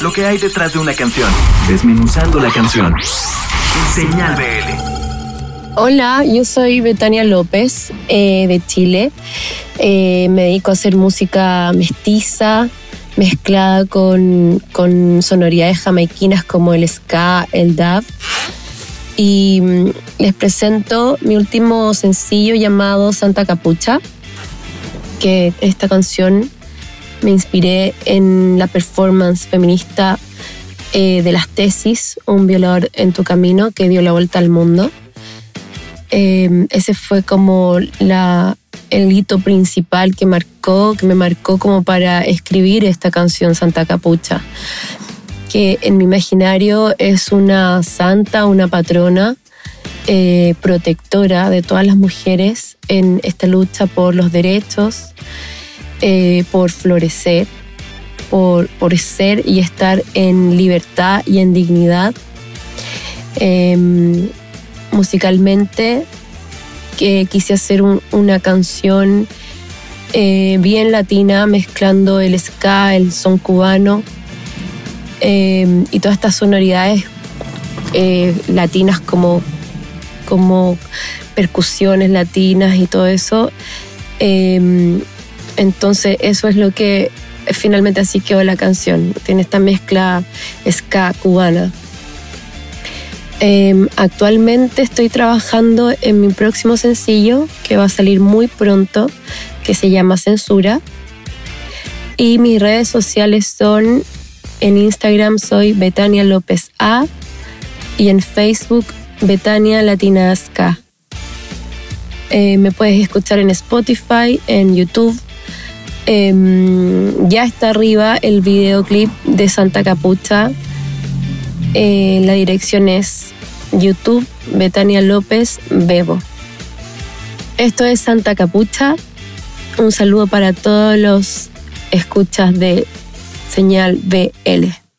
lo que hay detrás de una canción, desmenuzando la canción. Señal BL. Hola, yo soy Betania López eh, de Chile. Eh, me dedico a hacer música mestiza, mezclada con, con sonoridades jamaiquinas como el ska, el dub. Y mm, les presento mi último sencillo llamado Santa Capucha, que esta canción me inspiré en la performance feminista eh, de las tesis, Un violador en tu camino, que dio la vuelta al mundo. Eh, ese fue como la, el hito principal que marcó, que me marcó como para escribir esta canción Santa Capucha, que en mi imaginario es una santa, una patrona, eh, protectora de todas las mujeres en esta lucha por los derechos, eh, por florecer, por, por, ser y estar en libertad y en dignidad. Em, musicalmente, que quise hacer una canción eh, bien latina, mezclando el ska, el son cubano em, y todas estas sonoridades eh, latinas como, como percusiones latinas y todo eso. Entonces eso es lo que finalmente así quedó la canción. Tiene esta mezcla ska cubana. Em, actualmente estoy trabajando en mi próximo sencillo que va a salir muy pronto, que se llama Censura. Y mis redes sociales son, en Instagram soy Betania López A y en Facebook Betania Latinasca. Eh, me puedes escuchar en Spotify, en YouTube. Em, ya está arriba el videoclip de Santa Capucha eh, la dirección es YouTube Betania López Bebo. Esto es Santa Capucha. Un saludo para todos los escuchas de señal BL.